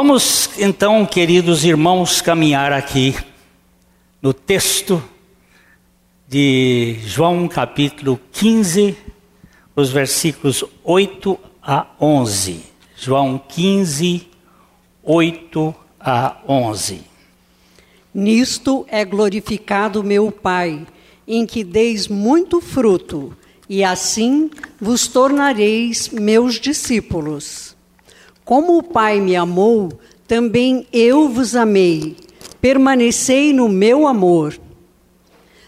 Vamos então, queridos irmãos, caminhar aqui no texto de João capítulo 15, os versículos 8 a 11. João 15, 8 a 11. Nisto é glorificado meu Pai, em que deis muito fruto, e assim vos tornareis meus discípulos. Como o Pai me amou, também eu vos amei. Permanecei no meu amor.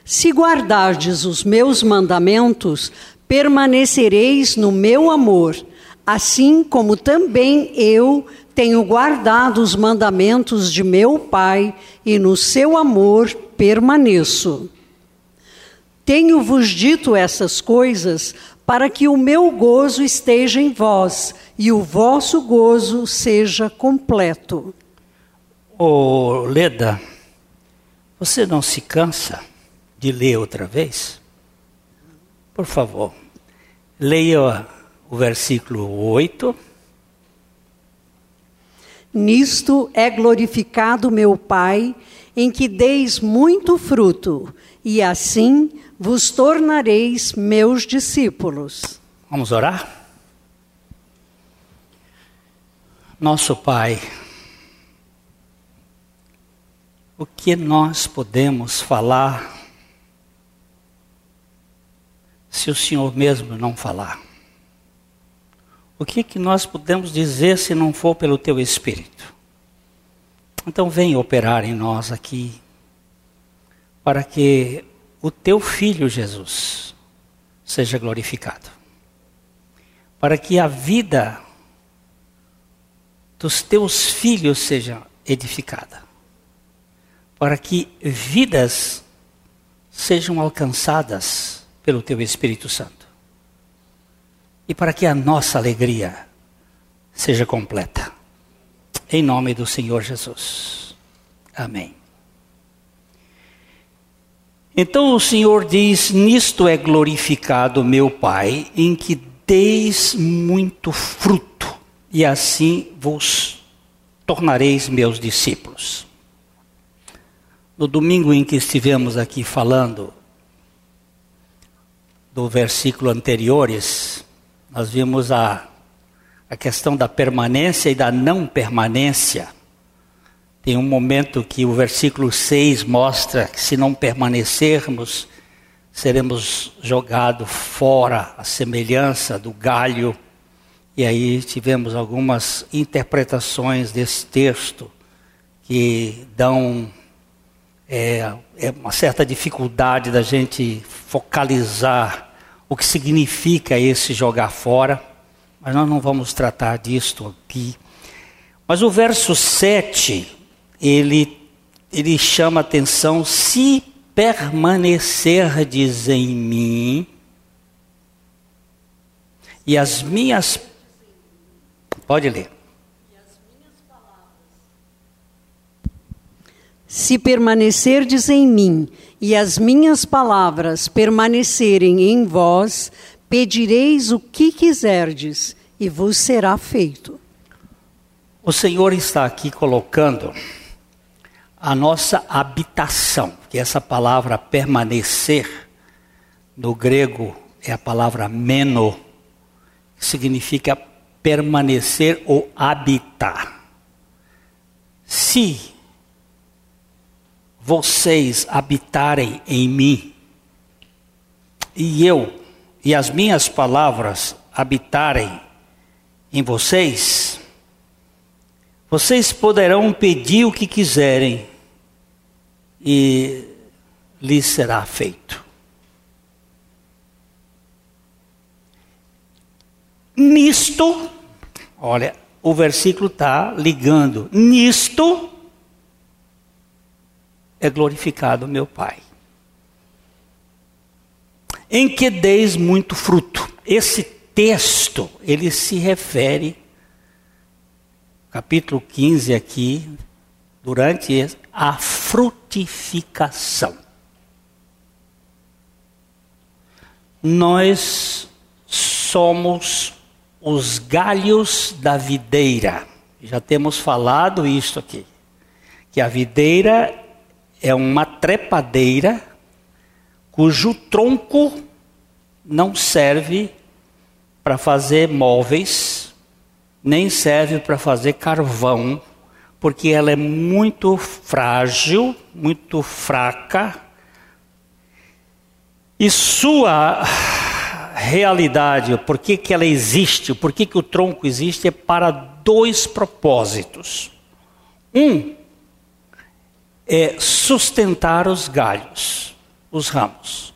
Se guardardes os meus mandamentos, permanecereis no meu amor, assim como também eu tenho guardado os mandamentos de meu Pai e no seu amor permaneço. Tenho-vos dito essas coisas para que o meu gozo esteja em vós e o vosso gozo seja completo. Ô Leda, você não se cansa de ler outra vez? Por favor, leia o versículo 8. Nisto é glorificado meu Pai, em que deis muito fruto, e assim vos tornareis meus discípulos. Vamos orar? Nosso Pai, o que nós podemos falar se o Senhor mesmo não falar? O que, que nós podemos dizer se não for pelo Teu Espírito? Então, vem operar em nós aqui, para que o teu filho Jesus seja glorificado. Para que a vida dos teus filhos seja edificada. Para que vidas sejam alcançadas pelo teu Espírito Santo. E para que a nossa alegria seja completa. Em nome do Senhor Jesus. Amém. Então o Senhor diz: Nisto é glorificado meu Pai, em que deis muito fruto, e assim vos tornareis meus discípulos. No domingo em que estivemos aqui falando do versículo anteriores, nós vimos a, a questão da permanência e da não permanência tem um momento que o versículo 6 mostra que se não permanecermos, seremos jogados fora, a semelhança do galho. E aí tivemos algumas interpretações desse texto que dão é, é uma certa dificuldade da gente focalizar o que significa esse jogar fora, mas nós não vamos tratar disto aqui. Mas o verso 7 ele, ele chama atenção: se permanecerdes em mim, e as minhas. Pode ler. Se permanecerdes em mim e as minhas palavras permanecerem em vós, pedireis o que quiserdes e vos será feito. O Senhor está aqui colocando a nossa habitação, que essa palavra permanecer, no grego é a palavra meno, que significa permanecer ou habitar. Se vocês habitarem em mim, e eu e as minhas palavras habitarem em vocês, vocês poderão pedir o que quiserem e lhes será feito. Nisto, olha, o versículo está ligando. Nisto é glorificado meu Pai. Em que deis muito fruto. Esse texto, ele se refere capítulo 15 aqui, durante a frutificação. Nós somos os galhos da videira. Já temos falado isso aqui. Que a videira é uma trepadeira cujo tronco não serve para fazer móveis, nem serve para fazer carvão, porque ela é muito frágil, muito fraca, e sua realidade, por que, que ela existe, por que, que o tronco existe, é para dois propósitos. Um é sustentar os galhos, os ramos.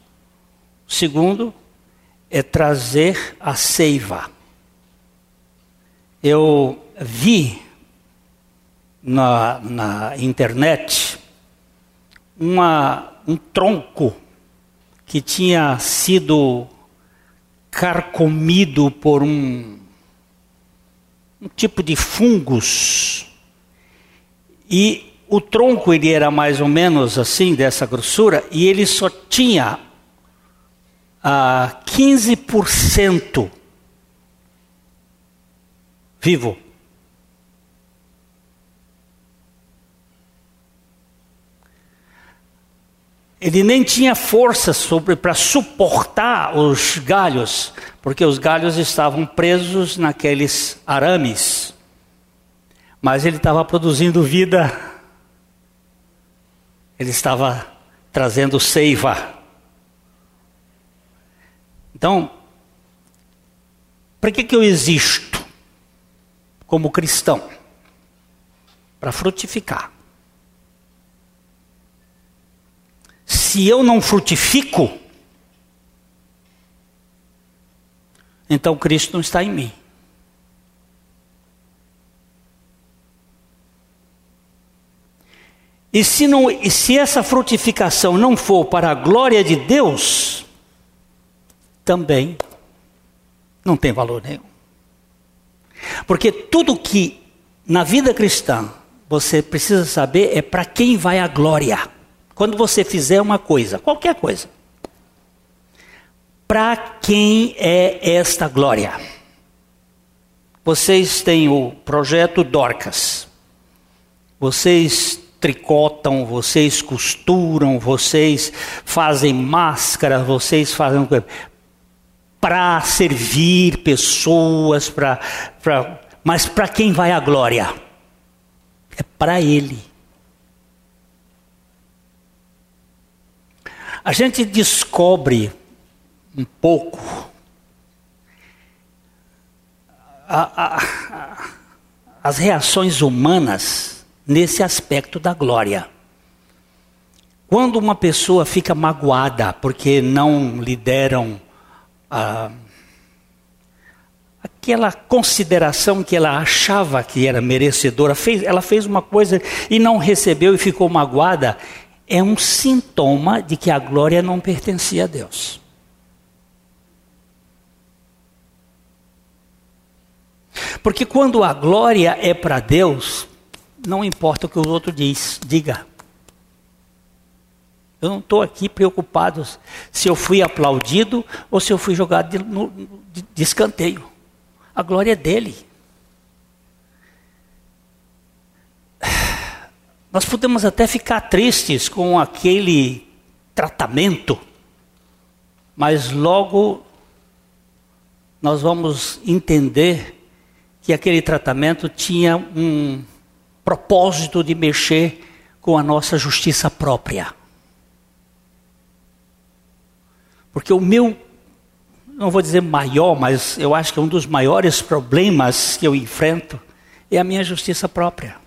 O segundo é trazer a seiva. Eu vi na, na internet uma, um tronco que tinha sido carcomido por um, um tipo de fungos. E o tronco ele era mais ou menos assim, dessa grossura, e ele só tinha ah, 15% vivo. Ele nem tinha força para suportar os galhos, porque os galhos estavam presos naqueles arames. Mas ele estava produzindo vida, ele estava trazendo seiva. Então, para que, que eu existo como cristão? Para frutificar. Se eu não frutifico, então Cristo não está em mim. E se, não, e se essa frutificação não for para a glória de Deus, também não tem valor nenhum. Porque tudo que na vida cristã você precisa saber é para quem vai a glória. Quando você fizer uma coisa, qualquer coisa, para quem é esta glória? Vocês têm o projeto Dorcas. Vocês tricotam, vocês costuram, vocês fazem máscara, vocês fazem para servir pessoas, para, mas para quem vai a glória? É para ele. A gente descobre um pouco a, a, a, as reações humanas nesse aspecto da glória. Quando uma pessoa fica magoada porque não lhe deram aquela consideração que ela achava que era merecedora, fez, ela fez uma coisa e não recebeu e ficou magoada, é um sintoma de que a glória não pertencia a Deus. Porque quando a glória é para Deus, não importa o que o outro diz, diga. Eu não estou aqui preocupado se eu fui aplaudido ou se eu fui jogado de, no, de, de escanteio. A glória é dele. Nós podemos até ficar tristes com aquele tratamento, mas logo nós vamos entender que aquele tratamento tinha um propósito de mexer com a nossa justiça própria. Porque o meu, não vou dizer maior, mas eu acho que um dos maiores problemas que eu enfrento é a minha justiça própria.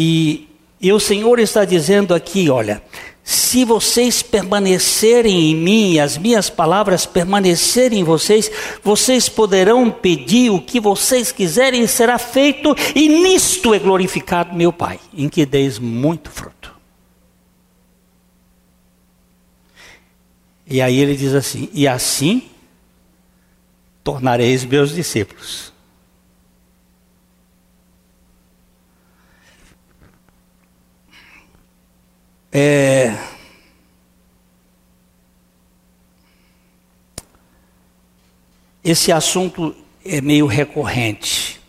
E, e o Senhor está dizendo aqui: olha, se vocês permanecerem em mim e as minhas palavras permanecerem em vocês, vocês poderão pedir o que vocês quiserem e será feito, e nisto é glorificado meu Pai, em que deis muito fruto. E aí ele diz assim: e assim tornareis meus discípulos. É... esse assunto é meio recorrente.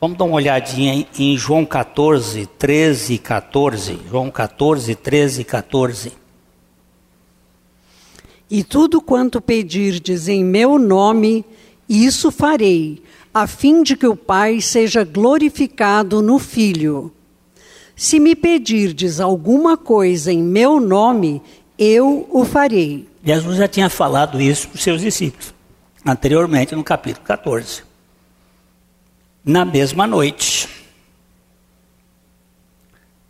Vamos dar uma olhadinha em, João 14, 13 e 14. João 14, 13 e 14. E tudo quanto pedirdes em meu nome, isso farei, a fim de que o Pai seja glorificado no Filho. Se me pedirdes alguma coisa em meu nome, eu o farei. Jesus já tinha falado isso para os seus discípulos, anteriormente no capítulo 14. Na mesma noite,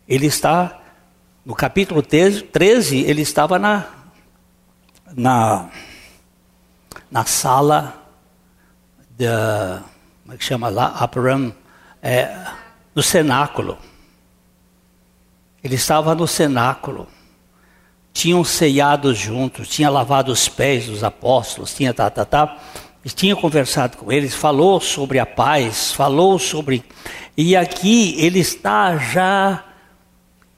ele está, no capítulo 13, ele estava na, na, na sala da, como é que chama lá? Upper é, no cenáculo. Ele estava no cenáculo. Tinham ceiado juntos, tinha lavado os pés dos apóstolos, tinha tá, tá, tá. E tinha conversado com eles, falou sobre a paz, falou sobre. E aqui ele está já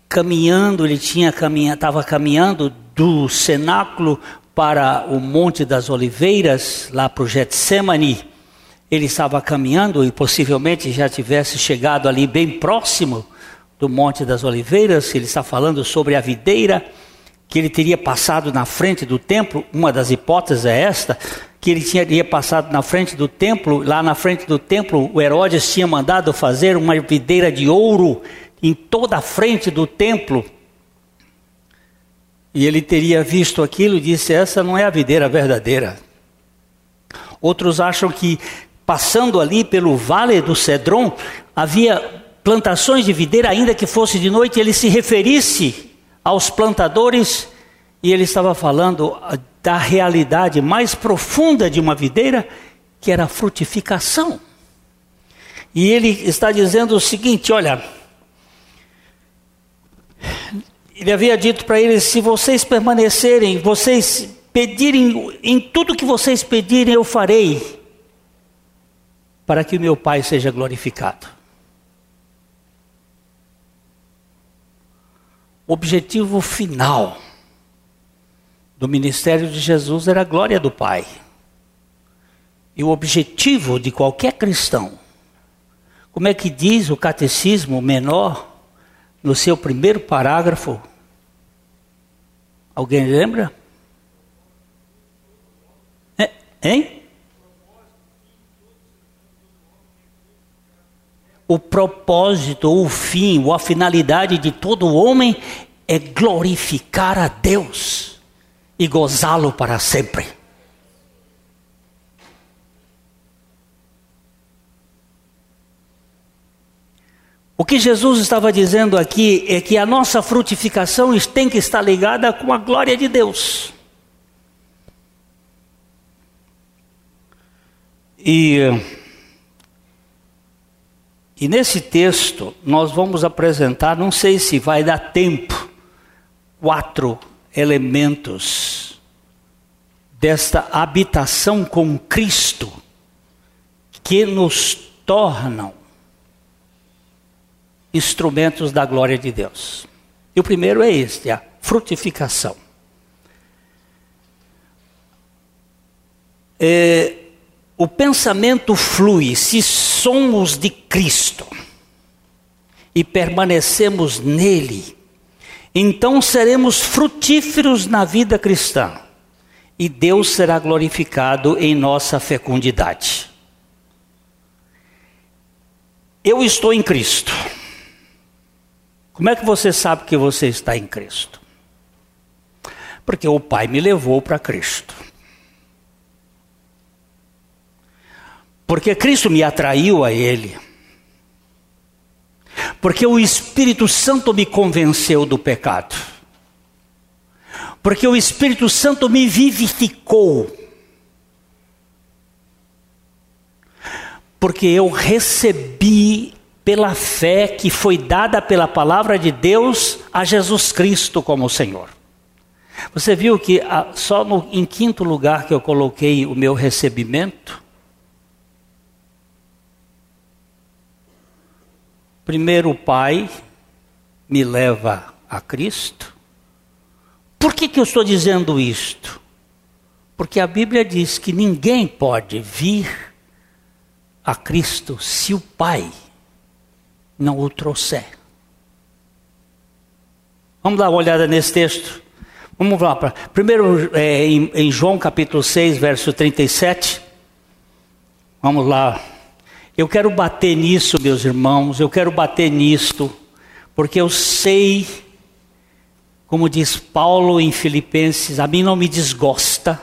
caminhando, ele tinha caminha, estava caminhando do cenáculo para o Monte das Oliveiras, lá para o Getsemane. Ele estava caminhando e possivelmente já tivesse chegado ali bem próximo do Monte das Oliveiras. Ele está falando sobre a videira que ele teria passado na frente do templo. Uma das hipóteses é esta: que ele teria passado na frente do templo. Lá na frente do templo, o Herodes tinha mandado fazer uma videira de ouro em toda a frente do templo e ele teria visto aquilo e disse: Essa não é a videira verdadeira. Outros acham que, passando ali pelo vale do Cedron, havia plantações de videira, ainda que fosse de noite, ele se referisse aos plantadores e ele estava falando da realidade mais profunda de uma videira, que era a frutificação. E ele está dizendo o seguinte: olha, ele havia dito para eles: se vocês permanecerem, vocês pedirem, em tudo que vocês pedirem, eu farei, para que o meu Pai seja glorificado. Objetivo final do ministério de Jesus era a glória do Pai. E o objetivo de qualquer cristão, como é que diz o catecismo menor, no seu primeiro parágrafo. Alguém lembra? É, hein? O propósito, o fim, ou a finalidade de todo homem é glorificar a Deus e gozá-lo para sempre. O que Jesus estava dizendo aqui é que a nossa frutificação tem que estar ligada com a glória de Deus. E, e nesse texto nós vamos apresentar, não sei se vai dar tempo, quatro elementos desta habitação com Cristo que nos tornam instrumentos da glória de Deus. E o primeiro é este, a frutificação. É, o pensamento flui se somos de Cristo e permanecemos nele, então seremos frutíferos na vida cristã e Deus será glorificado em nossa fecundidade. Eu estou em Cristo. Como é que você sabe que você está em Cristo? Porque o Pai me levou para Cristo. Porque Cristo me atraiu a Ele. Porque o Espírito Santo me convenceu do pecado. Porque o Espírito Santo me vivificou. Porque eu recebi pela fé que foi dada pela palavra de Deus a Jesus Cristo como Senhor. Você viu que ah, só no, em quinto lugar que eu coloquei o meu recebimento? Primeiro, o Pai me leva a Cristo. Por que, que eu estou dizendo isto? Porque a Bíblia diz que ninguém pode vir a Cristo se o Pai não o trouxer. Vamos dar uma olhada nesse texto. Vamos lá para. Primeiro, é, em, em João capítulo 6, verso 37. Vamos lá. Eu quero bater nisso, meus irmãos, eu quero bater nisto, porque eu sei, como diz Paulo em Filipenses, a mim não me desgosta,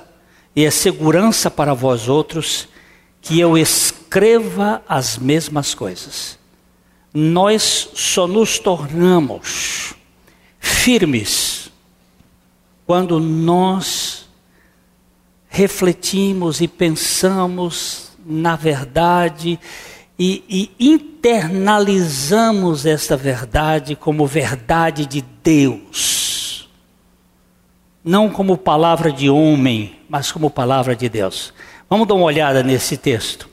e é segurança para vós outros, que eu escreva as mesmas coisas. Nós só nos tornamos firmes quando nós refletimos e pensamos na verdade e, e, internalizamos esta verdade como verdade de Deus, não como palavra de homem, mas como palavra de Deus. Vamos dar uma olhada nesse texto.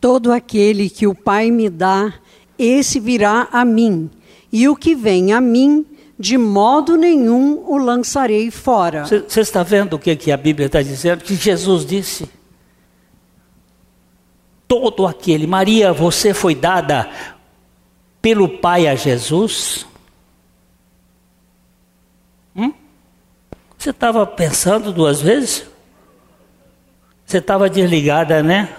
Todo aquele que o Pai me dá, esse virá a mim, e o que vem a mim, de modo nenhum o lançarei fora. Você está vendo o que, que a Bíblia está dizendo? Que Jesus disse. Todo aquele, Maria, você foi dada pelo Pai a Jesus? Hum? Você estava pensando duas vezes? Você estava desligada, né?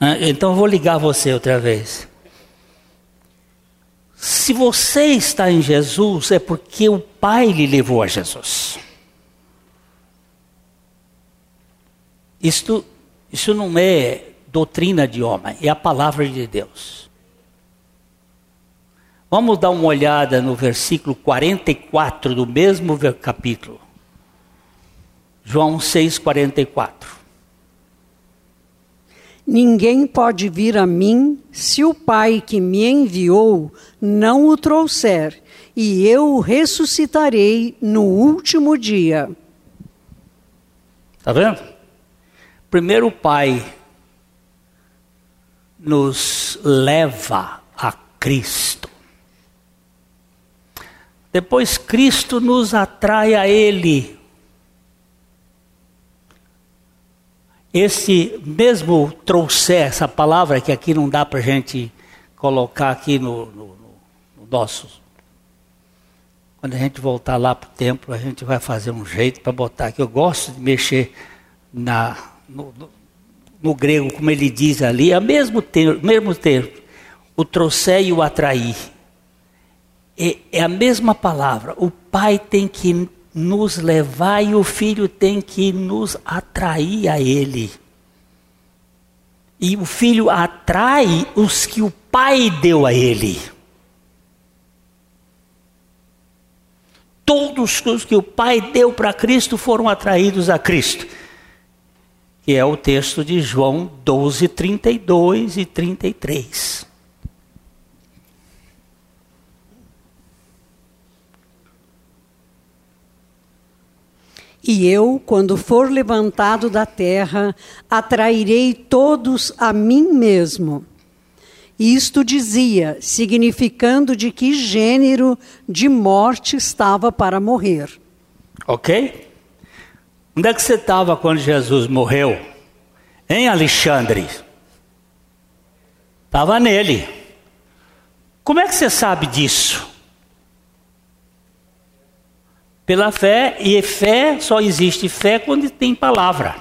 Ah, então vou ligar você outra vez. Se você está em Jesus, é porque o Pai lhe levou a Jesus. Isto, isso não é doutrina de homem, é a palavra de Deus. Vamos dar uma olhada no versículo 44 do mesmo capítulo. João 6,44. Ninguém pode vir a mim se o Pai que me enviou não o trouxer, e eu o ressuscitarei no último dia. Está vendo? Primeiro o Pai nos leva a Cristo. Depois Cristo nos atrai a Ele. Esse mesmo trouxer, essa palavra que aqui não dá para a gente colocar aqui no, no, no nosso. Quando a gente voltar lá para o templo, a gente vai fazer um jeito para botar aqui. Eu gosto de mexer na, no, no, no grego, como ele diz ali, é o mesmo termo, mesmo termo o trouxer e o atrair. É, é a mesma palavra. O pai tem que nos levar e o filho tem que nos atrair a ele. E o filho atrai os que o pai deu a ele. Todos os que o pai deu para Cristo foram atraídos a Cristo. Que é o texto de João 12, 32 e 33. E eu, quando for levantado da terra, atrairei todos a mim mesmo. Isto dizia, significando de que gênero de morte estava para morrer. Ok? Onde é que você estava quando Jesus morreu? Em Alexandre. Estava nele. Como é que você sabe disso? Pela fé, e fé só existe fé quando tem palavra.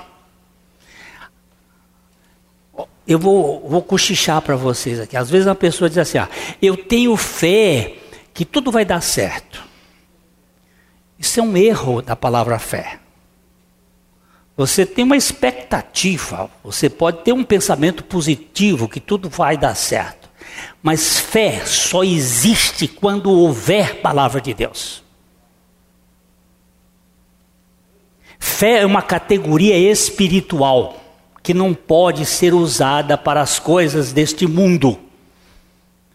Eu vou, vou cochichar para vocês aqui. Às vezes uma pessoa diz assim: ah, eu tenho fé que tudo vai dar certo. Isso é um erro da palavra fé. Você tem uma expectativa, você pode ter um pensamento positivo que tudo vai dar certo. Mas fé só existe quando houver palavra de Deus. Fé é uma categoria espiritual que não pode ser usada para as coisas deste mundo.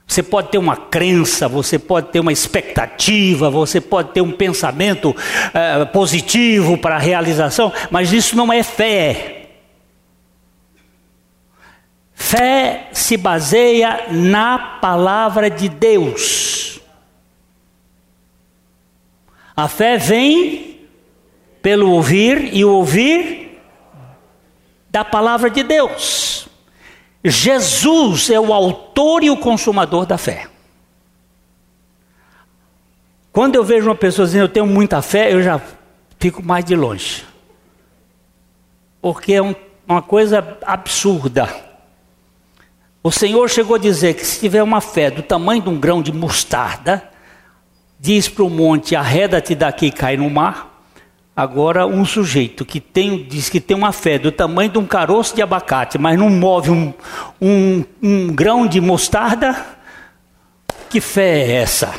Você pode ter uma crença, você pode ter uma expectativa, você pode ter um pensamento eh, positivo para a realização, mas isso não é fé. Fé se baseia na palavra de Deus. A fé vem pelo ouvir e o ouvir da palavra de Deus. Jesus é o autor e o consumador da fé. Quando eu vejo uma pessoa dizendo eu tenho muita fé, eu já fico mais de longe. Porque é um, uma coisa absurda. O Senhor chegou a dizer que se tiver uma fé do tamanho de um grão de mostarda, diz para o monte: arreda-te daqui e cai no mar. Agora, um sujeito que tem, diz que tem uma fé do tamanho de um caroço de abacate, mas não move um, um, um grão de mostarda, que fé é essa?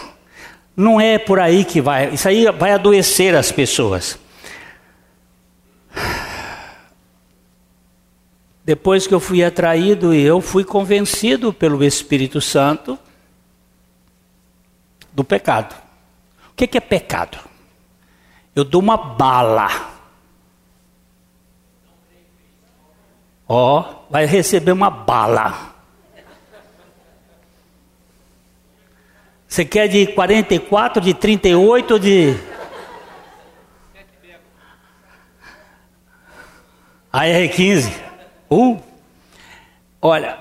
Não é por aí que vai, isso aí vai adoecer as pessoas. Depois que eu fui atraído, eu fui convencido pelo Espírito Santo do pecado. O que é pecado? Eu dou uma bala. Ó, oh, vai receber uma bala. Você quer de 44, de 38, de. A R15. Uh. Olha,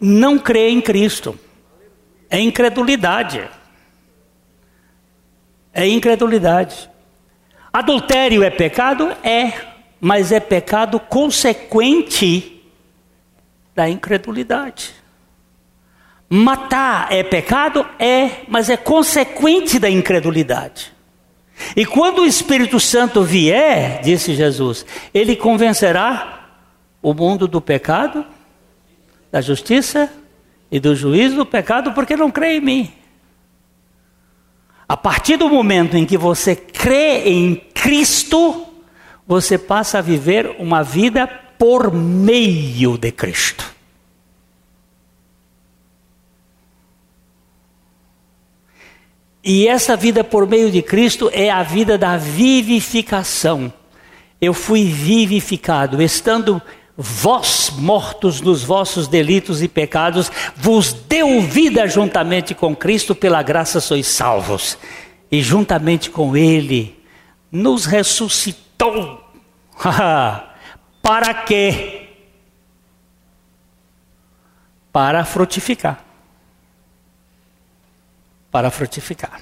não crê em Cristo. É incredulidade. É incredulidade. Adultério é pecado? É, mas é pecado consequente da incredulidade. Matar é pecado? É, mas é consequente da incredulidade. E quando o Espírito Santo vier, disse Jesus, ele convencerá o mundo do pecado, da justiça e do juízo do pecado, porque não crê em mim. A partir do momento em que você crê em Cristo, você passa a viver uma vida por meio de Cristo. E essa vida por meio de Cristo é a vida da vivificação. Eu fui vivificado, estando vós mortos nos vossos delitos e pecados, vos deu vida juntamente com Cristo, pela graça sois salvos. E juntamente com Ele nos ressuscitou. Para quê? Para frutificar. Para frutificar.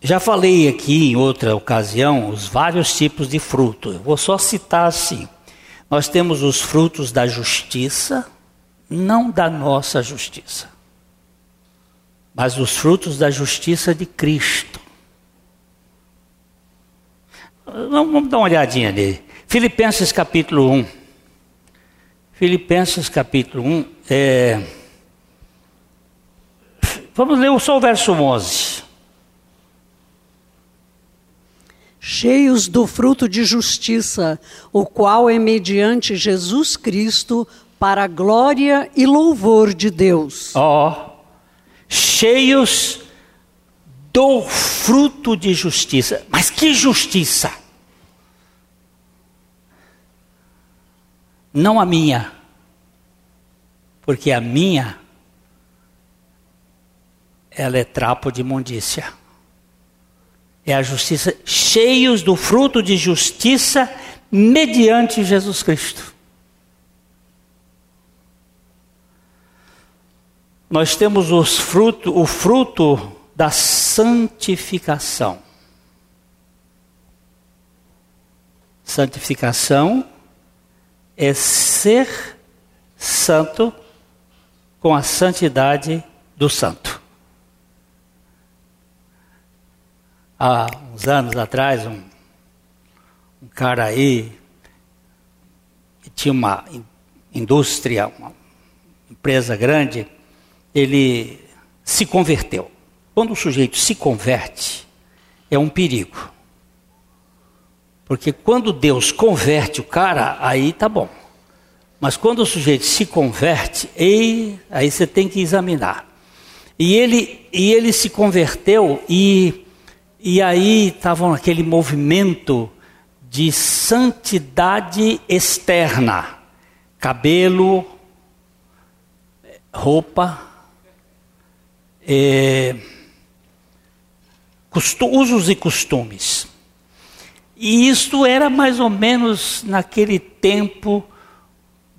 Já falei aqui em outra ocasião os vários tipos de fruto. Eu vou só citar assim. Nós temos os frutos da justiça, não da nossa justiça, mas os frutos da justiça de Cristo. Vamos dar uma olhadinha nele. Filipenses capítulo 1. Filipenses capítulo 1. É... Vamos ler só o verso 11. Cheios do fruto de justiça, o qual é mediante Jesus Cristo para a glória e louvor de Deus. Ó, oh, cheios do fruto de justiça. Mas que justiça? Não a minha, porque a minha ela é trapo de imundícia é a justiça, cheios do fruto de justiça mediante Jesus Cristo. Nós temos os fruto, o fruto da santificação. Santificação é ser santo com a santidade do santo. Há uns anos atrás, um, um cara aí que tinha uma indústria, uma empresa grande, ele se converteu. Quando o sujeito se converte, é um perigo. Porque quando Deus converte o cara, aí tá bom. Mas quando o sujeito se converte, aí, aí você tem que examinar. E ele, e ele se converteu e e aí estavam aquele movimento de santidade externa, cabelo, roupa, é, usos e costumes. E isto era mais ou menos naquele tempo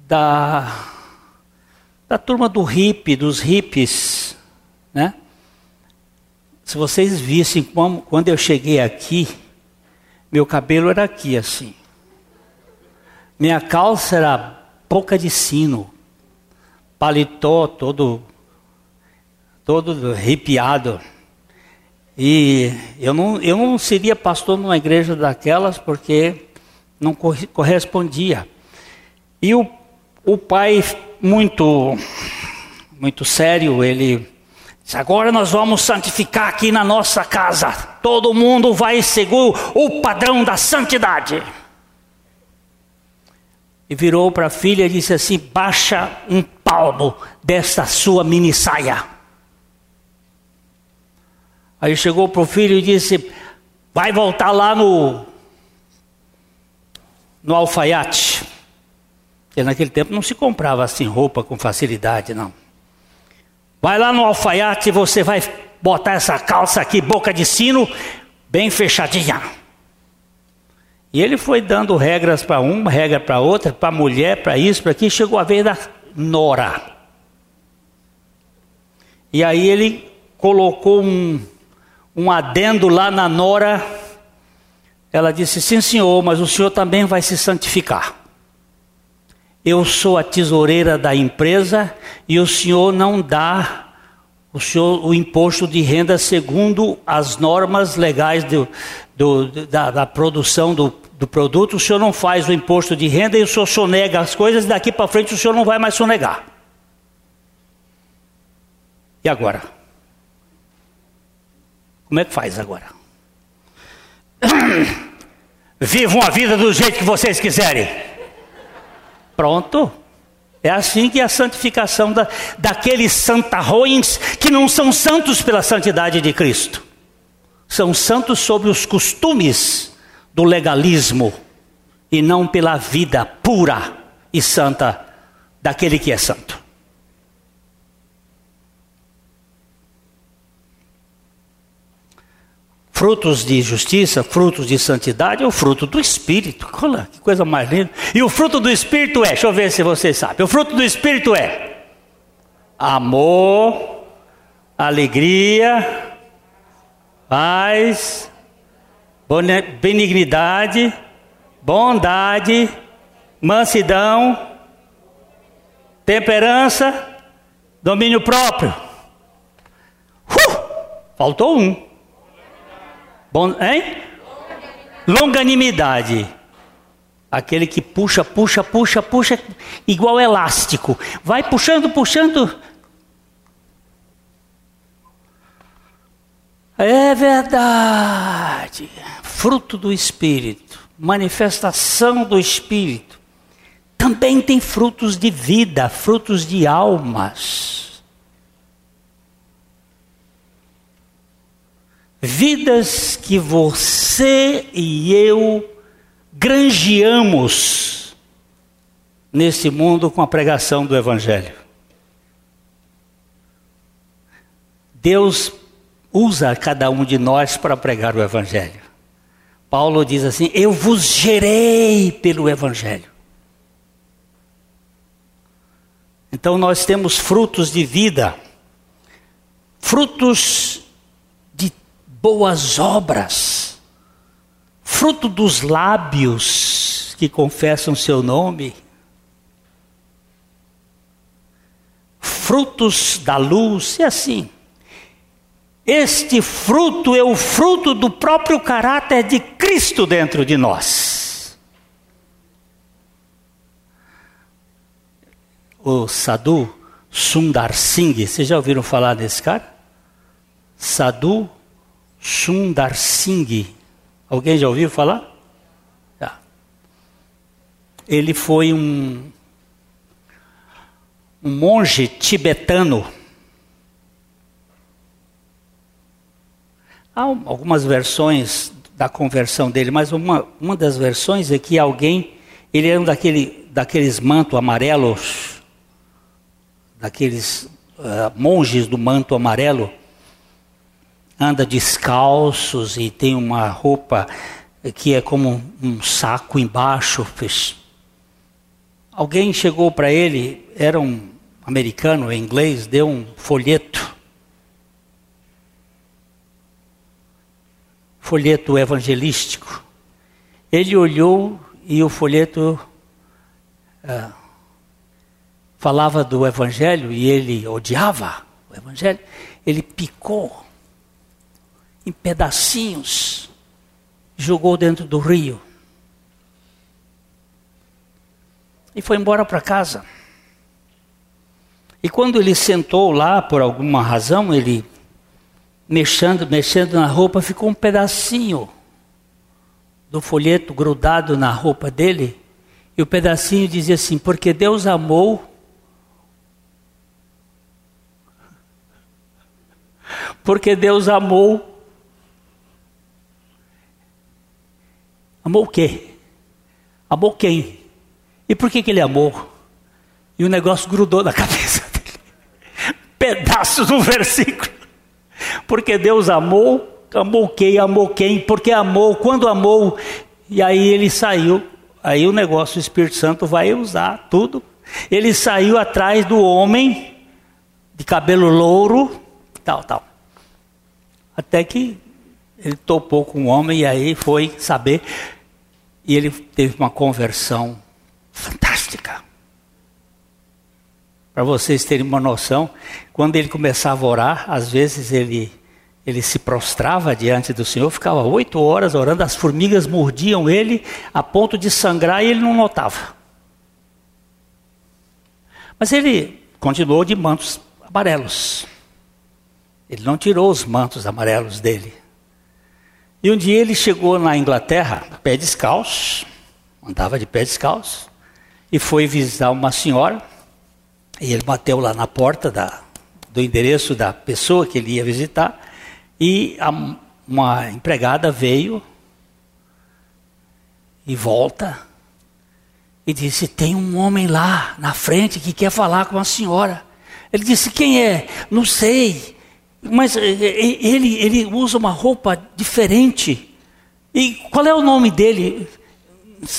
da, da turma do hippie, dos hippies, né? Se vocês vissem como, quando eu cheguei aqui, meu cabelo era aqui assim. Minha calça era boca de sino, paletó todo todo arrepiado. E eu não, eu não seria pastor numa igreja daquelas porque não correspondia. E o, o pai, muito, muito sério, ele agora nós vamos santificar aqui na nossa casa. Todo mundo vai seguir o padrão da santidade. E virou para a filha e disse assim: baixa um palmo desta sua mini saia. Aí chegou para o filho e disse: Vai voltar lá no, no alfaiate. Porque naquele tempo não se comprava assim roupa com facilidade, não. Vai lá no alfaiate e você vai botar essa calça aqui, boca de sino, bem fechadinha. E ele foi dando regras para uma, regra para outra, para mulher, para isso, para aquilo, chegou a vez da nora. E aí ele colocou um, um adendo lá na nora. Ela disse: Sim, senhor, mas o senhor também vai se santificar. Eu sou a tesoureira da empresa e o senhor não dá o, senhor, o imposto de renda segundo as normas legais do, do, da, da, produção do, do, produto. O senhor não faz o imposto de renda e o senhor sonega as coisas. Daqui para frente o senhor não vai mais sonegar. E agora? Como é que faz agora? Vivam a vida do jeito que vocês quiserem. Pronto. É assim que é a santificação da, daqueles santarrões que não são santos pela santidade de Cristo. São santos sobre os costumes do legalismo e não pela vida pura e santa daquele que é santo. Frutos de justiça, frutos de santidade, é o fruto do Espírito. Olha que coisa mais linda. E o fruto do Espírito é, deixa eu ver se vocês sabem. O fruto do Espírito é amor, alegria, paz, benignidade, bondade, mansidão, temperança, domínio próprio. Uh, faltou um. Bom, hein? Longanimidade. Aquele que puxa, puxa, puxa, puxa, igual elástico. Vai puxando, puxando. É verdade. Fruto do Espírito, manifestação do Espírito. Também tem frutos de vida, frutos de almas. Vidas que você e eu granjeamos nesse mundo com a pregação do Evangelho. Deus usa cada um de nós para pregar o Evangelho. Paulo diz assim: Eu vos gerei pelo Evangelho. Então nós temos frutos de vida, frutos boas obras, fruto dos lábios que confessam seu nome, frutos da luz, e assim. Este fruto é o fruto do próprio caráter de Cristo dentro de nós. O Sadhu Sundar Singh, vocês já ouviram falar desse cara? Sadhu Sundar Singh. Alguém já ouviu falar? Ele foi um, um monge tibetano. Há algumas versões da conversão dele, mas uma, uma das versões é que alguém, ele era um daquele, daqueles mantos amarelos, daqueles uh, monges do manto amarelo, anda descalços e tem uma roupa que é como um saco embaixo. Alguém chegou para ele, era um americano, inglês, deu um folheto. Folheto evangelístico. Ele olhou e o folheto ah, falava do evangelho e ele odiava o evangelho. Ele picou em pedacinhos, jogou dentro do rio e foi embora para casa. E quando ele sentou lá, por alguma razão, ele mexendo, mexendo na roupa, ficou um pedacinho do folheto grudado na roupa dele. E o pedacinho dizia assim: Porque Deus amou. Porque Deus amou. Amou o quê? Amou quem? E por que, que ele amou? E o negócio grudou na cabeça pedaços do versículo. Porque Deus amou, amou quem? Amou quem? Porque amou, quando amou, e aí ele saiu. Aí o negócio, o Espírito Santo vai usar tudo. Ele saiu atrás do homem de cabelo louro, tal, tal. Até que ele topou com o homem e aí foi saber. E ele teve uma conversão fantástica. Para vocês terem uma noção, quando ele começava a orar, às vezes ele, ele se prostrava diante do Senhor, ficava oito horas orando, as formigas mordiam ele a ponto de sangrar e ele não notava. Mas ele continuou de mantos amarelos. Ele não tirou os mantos amarelos dele. E um dia ele chegou na Inglaterra, pé descalço, andava de pé descalço, e foi visitar uma senhora e ele bateu lá na porta da, do endereço da pessoa que ele ia visitar. E a, uma empregada veio e volta e disse: Tem um homem lá na frente que quer falar com a senhora. Ele disse: Quem é? Não sei. Mas eh, eh, ele, ele usa uma roupa diferente. E qual é o nome dele?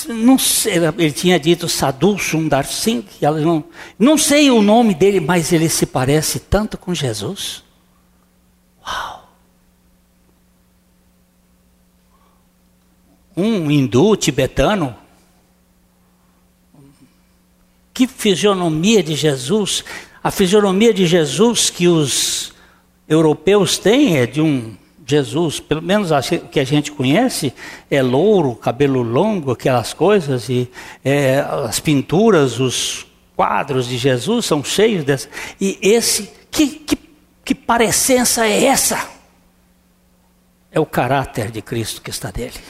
não sei, ele tinha dito Sadhu Sundar Singh, não, não sei o nome dele, mas ele se parece tanto com Jesus. Uau! Um hindu tibetano, que fisionomia de Jesus, a fisionomia de Jesus que os europeus têm é de um Jesus, pelo menos o que a gente conhece, é louro, cabelo longo, aquelas coisas, e é, as pinturas, os quadros de Jesus são cheios dessa. E esse, que, que, que parecença é essa? É o caráter de Cristo que está nele.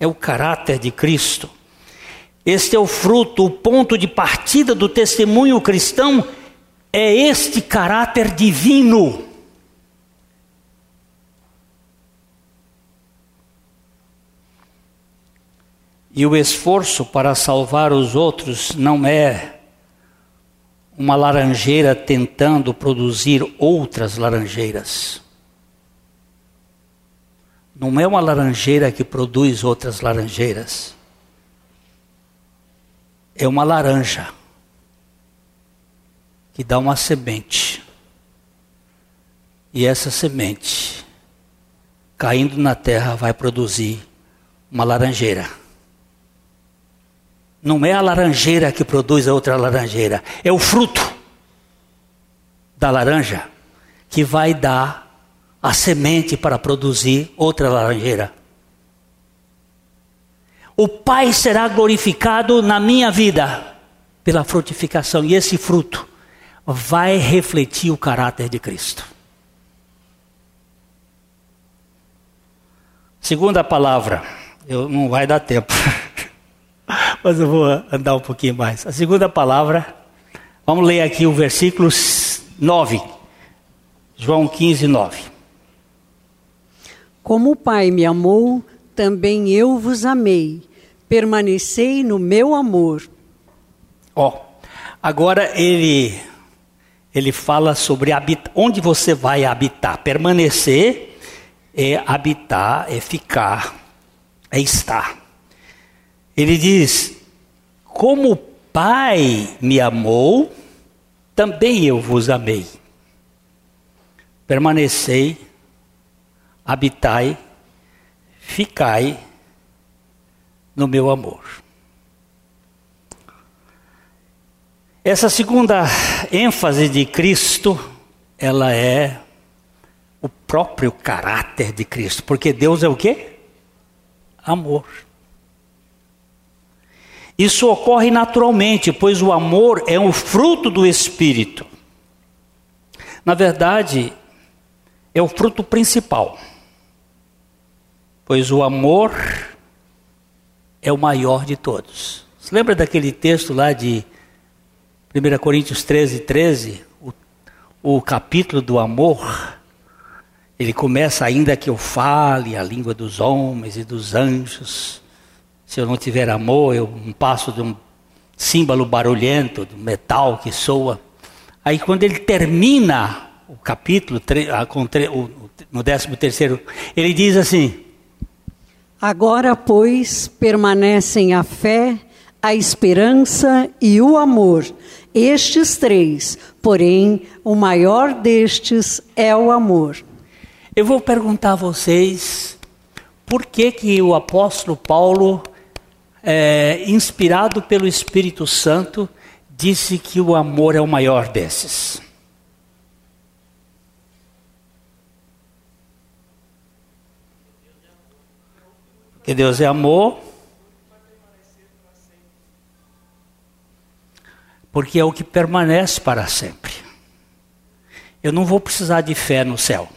É o caráter de Cristo. Este é o fruto, o ponto de partida do testemunho cristão é este caráter divino. E o esforço para salvar os outros não é uma laranjeira tentando produzir outras laranjeiras. Não é uma laranjeira que produz outras laranjeiras. É uma laranja que dá uma semente. E essa semente, caindo na terra, vai produzir uma laranjeira. Não é a laranjeira que produz a outra laranjeira, é o fruto da laranja que vai dar a semente para produzir outra laranjeira. O Pai será glorificado na minha vida pela frutificação, e esse fruto vai refletir o caráter de Cristo. Segunda palavra, eu, não vai dar tempo, mas eu vou andar um pouquinho mais. A segunda palavra, vamos ler aqui o versículo 9, João 15, 9. Como o Pai me amou, também eu vos amei. Permanecei no meu amor. Ó, oh, agora ele ele fala sobre onde você vai habitar, permanecer é habitar, é ficar, é estar. Ele diz: Como o Pai me amou, também eu vos amei. Permanecei, habitai, ficai no meu amor. Essa segunda ênfase de Cristo, ela é o próprio caráter de Cristo, porque Deus é o quê? Amor. Isso ocorre naturalmente, pois o amor é um fruto do Espírito. Na verdade, é o fruto principal, pois o amor é o maior de todos. Você lembra daquele texto lá de 1 Coríntios 13, 13? O, o capítulo do amor. Ele começa ainda que eu fale a língua dos homens e dos anjos se eu não tiver amor, eu não passo de um símbolo barulhento, de metal que soa. Aí quando ele termina o capítulo, ah, no 13 terceiro, ele diz assim, Agora, pois, permanecem a fé, a esperança e o amor, estes três, porém, o maior destes é o amor. Eu vou perguntar a vocês, por que que o apóstolo Paulo é, inspirado pelo Espírito Santo, disse que o amor é o maior desses. Que Deus é amor. Porque é o que permanece para sempre. Eu não vou precisar de fé no céu.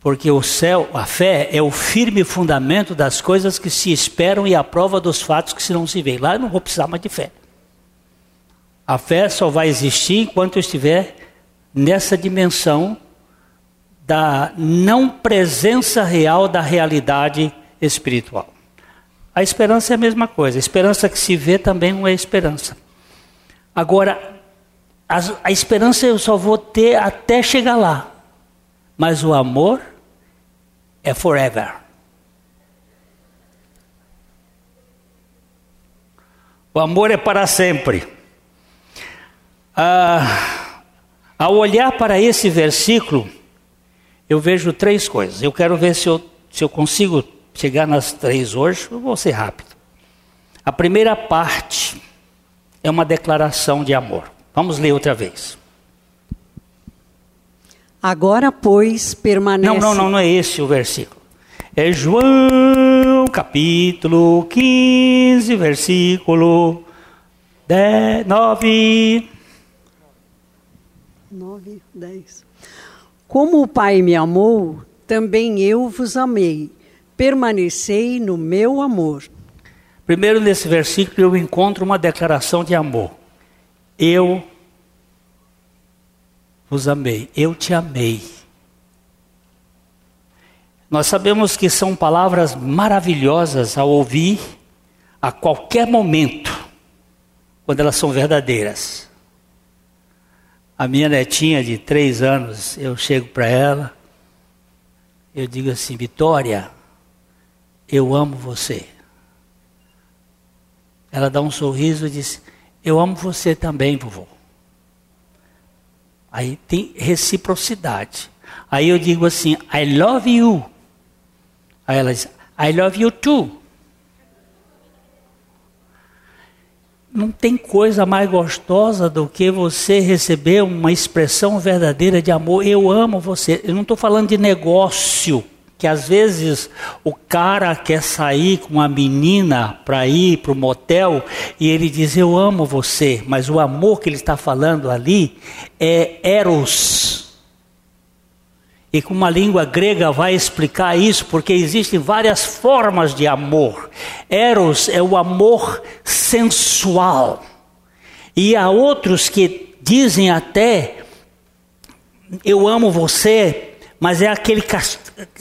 Porque o céu, a fé é o firme fundamento das coisas que se esperam e a prova dos fatos que se não se veem. Lá eu não vou precisar mais de fé. A fé só vai existir enquanto eu estiver nessa dimensão da não presença real da realidade espiritual. A esperança é a mesma coisa. A esperança que se vê também não é esperança. Agora, a, a esperança eu só vou ter até chegar lá. Mas o amor é forever. O amor é para sempre. Ah, ao olhar para esse versículo, eu vejo três coisas. Eu quero ver se eu, se eu consigo chegar nas três hoje, eu vou ser rápido. A primeira parte é uma declaração de amor. Vamos ler outra vez. Agora, pois, permanece. Não, não, não, não é esse o versículo. É João, capítulo 15, versículo 10, 9. 9, 10. Como o Pai me amou, também eu vos amei. Permanecei no meu amor. Primeiro, nesse versículo, eu encontro uma declaração de amor. Eu vos amei, eu te amei. Nós sabemos que são palavras maravilhosas ao ouvir a qualquer momento, quando elas são verdadeiras. A minha netinha de três anos, eu chego para ela, eu digo assim: Vitória, eu amo você. Ela dá um sorriso e diz: Eu amo você também, vovô. Aí tem reciprocidade. Aí eu digo assim, I love you. Aí ela diz, I love you too. Não tem coisa mais gostosa do que você receber uma expressão verdadeira de amor. Eu amo você. Eu não estou falando de negócio que às vezes o cara quer sair com uma menina para ir para o motel e ele diz eu amo você, mas o amor que ele está falando ali é eros. E com uma língua grega vai explicar isso, porque existem várias formas de amor. Eros é o amor sensual. E há outros que dizem até eu amo você mas é aquele,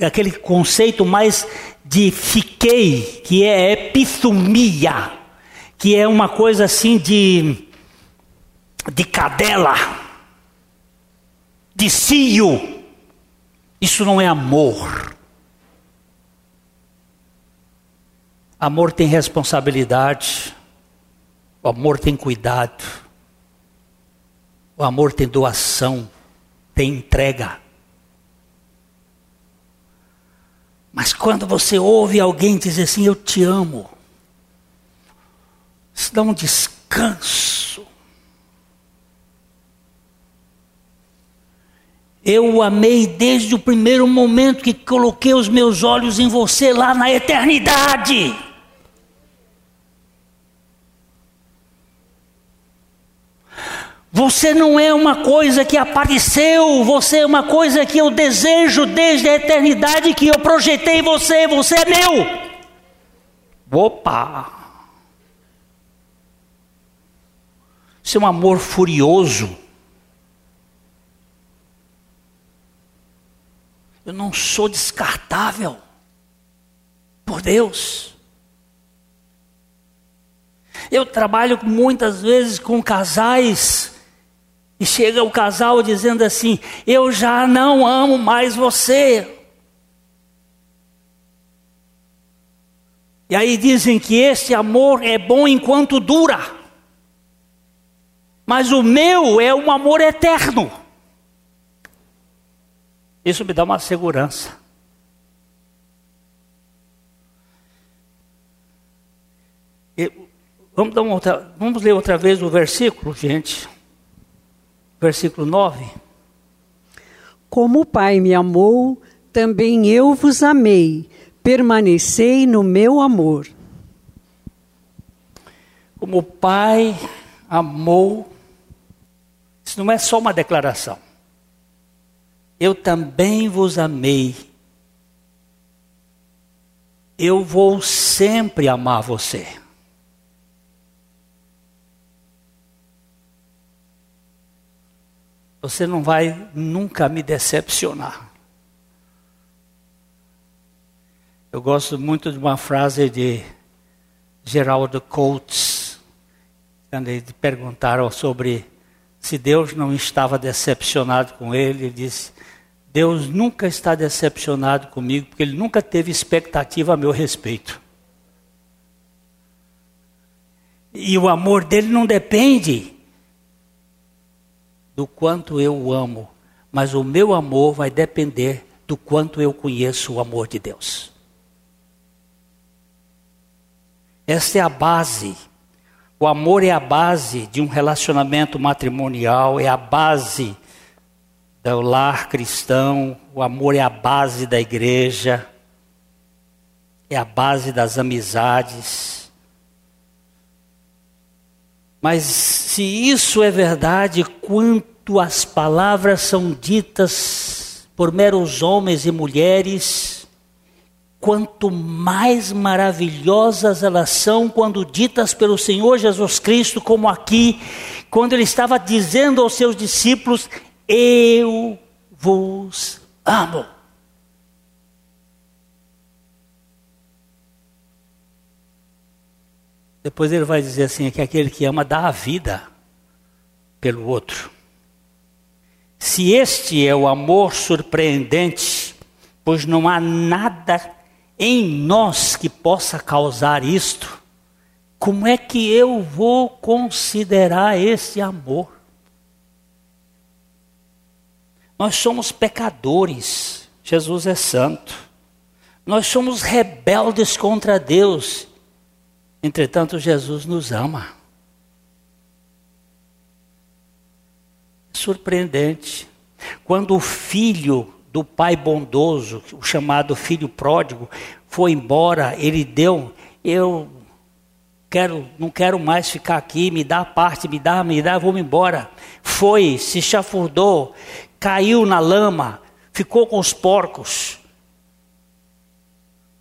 aquele conceito mais de fiquei, que é epithumia, que é uma coisa assim de, de cadela, de cio. Isso não é amor. Amor tem responsabilidade. O amor tem cuidado. O amor tem doação, tem entrega. Mas quando você ouve alguém dizer assim, eu te amo, isso dá um descanso. Eu o amei desde o primeiro momento que coloquei os meus olhos em você lá na eternidade. Você não é uma coisa que apareceu, você é uma coisa que eu desejo desde a eternidade que eu projetei você, você é meu. Opa! Isso é um amor furioso. Eu não sou descartável por Deus. Eu trabalho muitas vezes com casais e chega o casal dizendo assim: Eu já não amo mais você. E aí dizem que esse amor é bom enquanto dura. Mas o meu é um amor eterno. Isso me dá uma segurança. vamos, dar uma outra, vamos ler outra vez o versículo, gente versículo 9. Como o Pai me amou, também eu vos amei, permanecei no meu amor. Como o Pai amou, isso não é só uma declaração. Eu também vos amei. Eu vou sempre amar você. Você não vai nunca me decepcionar. Eu gosto muito de uma frase de Geraldo Coates, quando lhe perguntaram sobre se Deus não estava decepcionado com ele, ele disse: Deus nunca está decepcionado comigo, porque ele nunca teve expectativa a meu respeito. E o amor dele não depende do quanto eu o amo, mas o meu amor vai depender do quanto eu conheço o amor de Deus. Esta é a base. O amor é a base de um relacionamento matrimonial, é a base do lar cristão, o amor é a base da igreja, é a base das amizades. Mas se isso é verdade, quanto as palavras são ditas por meros homens e mulheres, quanto mais maravilhosas elas são quando ditas pelo Senhor Jesus Cristo, como aqui, quando ele estava dizendo aos seus discípulos: Eu vos amo. Depois ele vai dizer assim: que aquele que ama dá a vida pelo outro. Se este é o amor surpreendente, pois não há nada em nós que possa causar isto, como é que eu vou considerar esse amor? Nós somos pecadores, Jesus é santo. Nós somos rebeldes contra Deus Entretanto, Jesus nos ama. Surpreendente. Quando o filho do pai bondoso, o chamado filho pródigo, foi embora, ele deu, eu quero, não quero mais ficar aqui, me dá parte, me dá, me dá, vou embora. Foi, se chafurdou, caiu na lama, ficou com os porcos.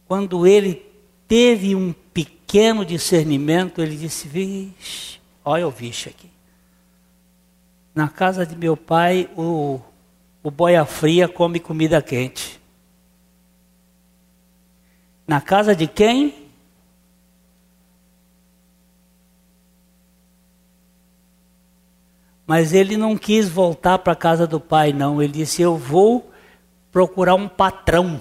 Quando ele teve um pequeno discernimento, ele disse: Vixe, olha o vixe aqui. Na casa de meu pai, o, o boia fria come comida quente. Na casa de quem? Mas ele não quis voltar para a casa do pai, não. Ele disse: Eu vou procurar um patrão.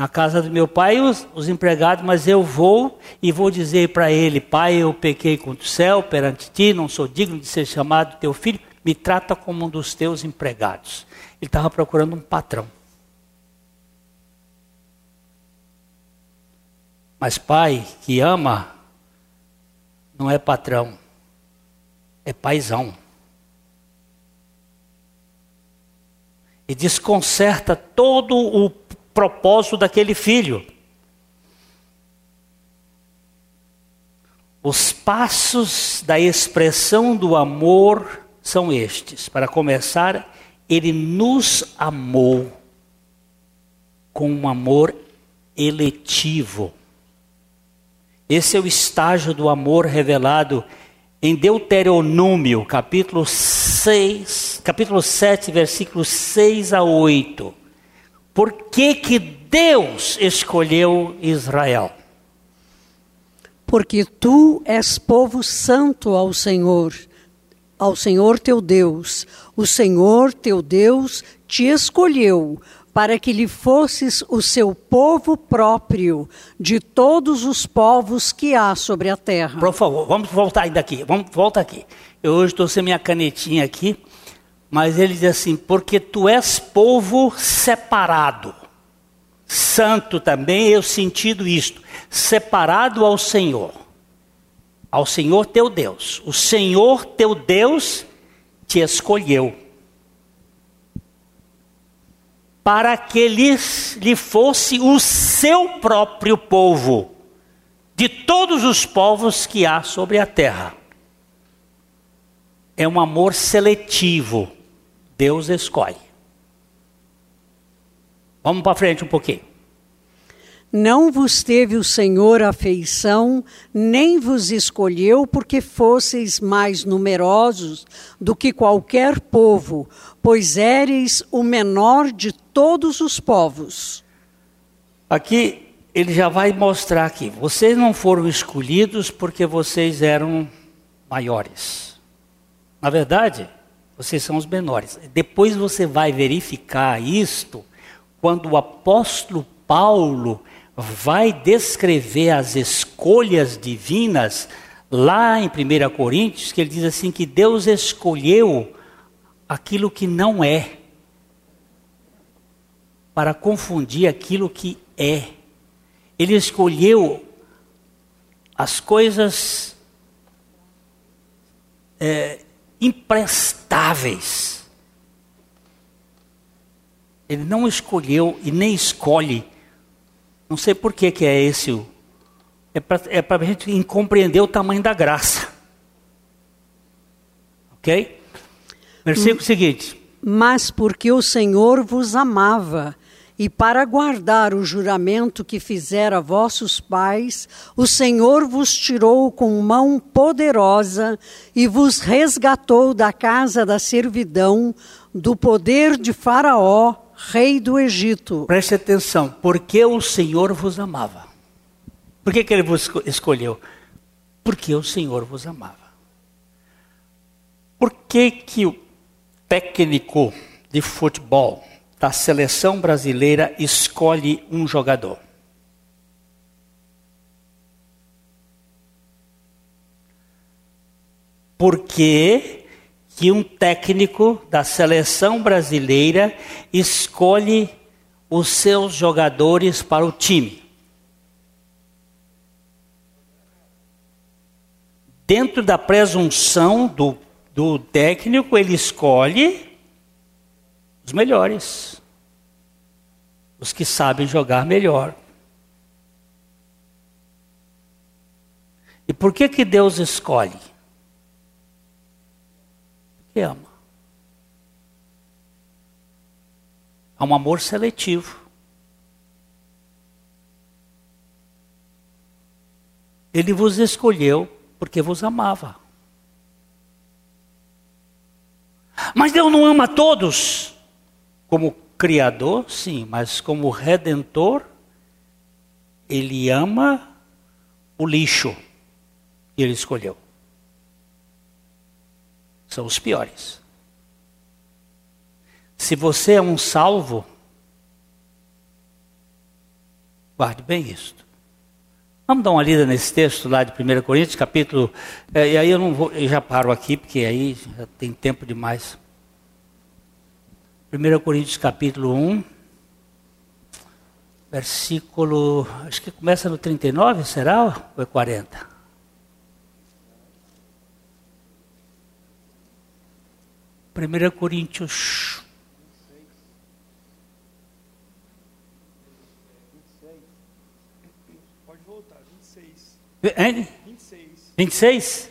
Na casa do meu pai, os, os empregados, mas eu vou e vou dizer para ele: Pai, eu pequei contra o céu perante ti, não sou digno de ser chamado teu filho, me trata como um dos teus empregados. Ele estava procurando um patrão. Mas pai que ama não é patrão, é paisão. E desconcerta todo o propósito daquele filho. Os passos da expressão do amor são estes. Para começar, ele nos amou com um amor eletivo. Esse é o estágio do amor revelado em Deuteronômio, capítulo 6, capítulo 7, versículos 6 a 8. Por que que Deus escolheu Israel? Porque tu és povo santo ao Senhor, ao Senhor teu Deus. O Senhor teu Deus te escolheu para que lhe fosses o seu povo próprio de todos os povos que há sobre a terra. Por favor, vamos voltar ainda aqui. Vamos volta aqui. Eu hoje estou sem minha canetinha aqui, mas ele diz assim: porque tu és povo separado. Santo também eu sentido isto, separado ao Senhor. Ao Senhor teu Deus. O Senhor teu Deus te escolheu para que lhes, lhe fosse o seu próprio povo, de todos os povos que há sobre a terra. É um amor seletivo. Deus escolhe. Vamos para frente um pouquinho. Não vos teve o Senhor afeição, nem vos escolheu porque fosseis mais numerosos do que qualquer povo, pois éreis o menor de todos os povos. Aqui ele já vai mostrar aqui. Vocês não foram escolhidos porque vocês eram maiores. Na verdade, vocês são os menores. Depois você vai verificar isto quando o apóstolo Paulo vai descrever as escolhas divinas lá em 1 Coríntios, que ele diz assim que Deus escolheu aquilo que não é para confundir aquilo que é. Ele escolheu as coisas é, imprestáveis. Ele não escolheu e nem escolhe não sei por que, que é esse. É para é a gente compreender o tamanho da graça. Ok? Versículo hum, seguinte. Mas porque o Senhor vos amava, e para guardar o juramento que fizera vossos pais, o Senhor vos tirou com mão poderosa e vos resgatou da casa da servidão, do poder de Faraó, rei do Egito. Preste atenção, porque o Senhor vos amava. Por que, que ele vos escolheu? Porque o Senhor vos amava. Por que, que o técnico de futebol da seleção brasileira escolhe um jogador? Porque que um técnico da seleção brasileira escolhe os seus jogadores para o time. Dentro da presunção do, do técnico, ele escolhe os melhores, os que sabem jogar melhor. E por que que Deus escolhe? que ama. Há um amor seletivo. Ele vos escolheu porque vos amava. Mas Deus não ama todos. Como Criador, sim, mas como Redentor, Ele ama o lixo que Ele escolheu são os piores. Se você é um salvo, guarde bem isso. Vamos dar uma lida nesse texto lá de 1 Coríntios, capítulo. É, e aí eu não vou, eu já paro aqui, porque aí já tem tempo demais. 1 Coríntios capítulo 1, versículo. Acho que começa no 39, será? Ou é 40? Primeira Coríntios Hein? 26. 26?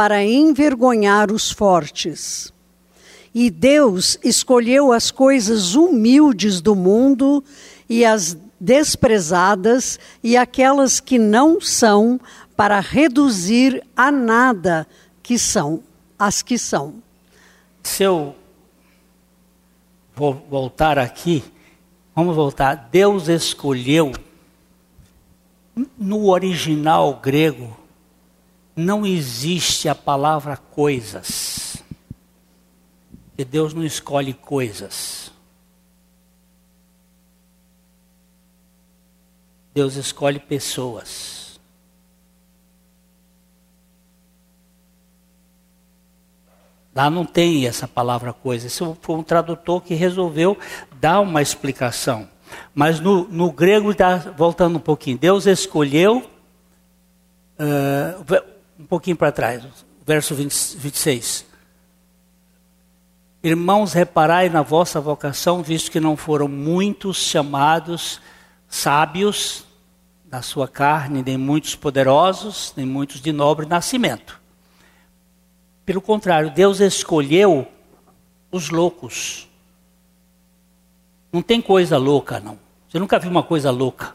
para envergonhar os fortes. E Deus escolheu as coisas humildes do mundo e as desprezadas e aquelas que não são, para reduzir a nada que são, as que são. Se eu vou voltar aqui, vamos voltar. Deus escolheu, no original grego, não existe a palavra coisas. Que Deus não escolhe coisas. Deus escolhe pessoas. Lá não tem essa palavra coisa. Isso foi um tradutor que resolveu dar uma explicação. Mas no, no grego, tá, voltando um pouquinho, Deus escolheu, uh, um pouquinho para trás, verso 20, 26. Irmãos, reparai na vossa vocação, visto que não foram muitos chamados sábios na sua carne, nem muitos poderosos, nem muitos de nobre nascimento. Pelo contrário, Deus escolheu os loucos. Não tem coisa louca, não. Você nunca viu uma coisa louca.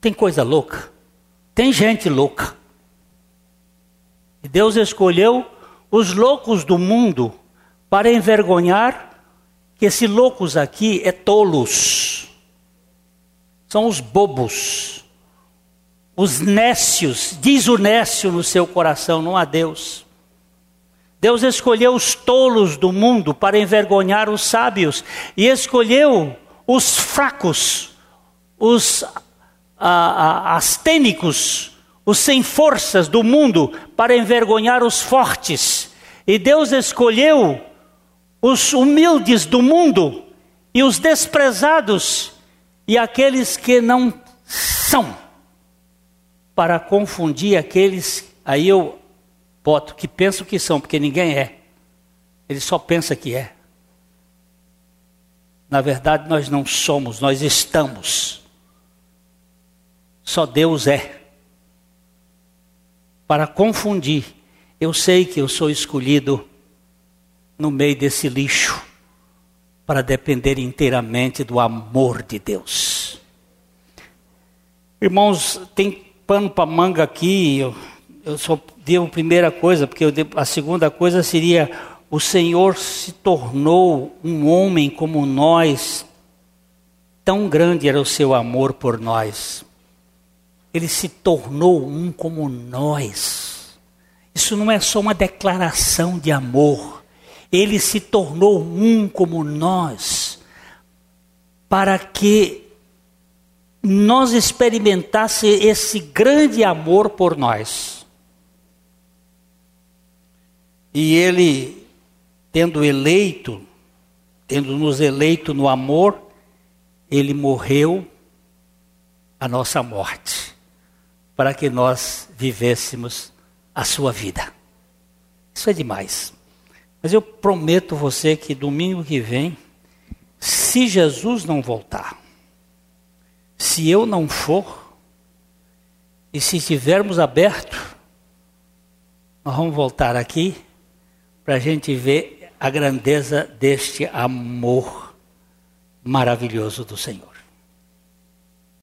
Tem coisa louca. Tem gente louca. E Deus escolheu os loucos do mundo para envergonhar que esses loucos aqui é tolos. São os bobos os nécios, diz o nécio no seu coração, não há Deus. Deus escolheu os tolos do mundo para envergonhar os sábios, e escolheu os fracos, os astênicos, os sem forças do mundo para envergonhar os fortes. E Deus escolheu os humildes do mundo e os desprezados e aqueles que não são para confundir aqueles, aí eu boto, que pensam que são, porque ninguém é. Ele só pensa que é. Na verdade, nós não somos, nós estamos. Só Deus é. Para confundir, eu sei que eu sou escolhido no meio desse lixo, para depender inteiramente do amor de Deus. Irmãos, tem pano para manga aqui, eu, eu só devo a primeira coisa, porque eu, a segunda coisa seria: o Senhor se tornou um homem como nós, tão grande era o seu amor por nós. Ele se tornou um como nós. Isso não é só uma declaração de amor. Ele se tornou um como nós, para que nós experimentasse esse grande amor por nós. E ele, tendo eleito, tendo nos eleito no amor, ele morreu a nossa morte, para que nós vivêssemos a sua vida. Isso é demais. Mas eu prometo você que domingo que vem, se Jesus não voltar, se eu não for, E se estivermos abertos, nós vamos voltar aqui para a gente ver a grandeza deste amor maravilhoso do Senhor.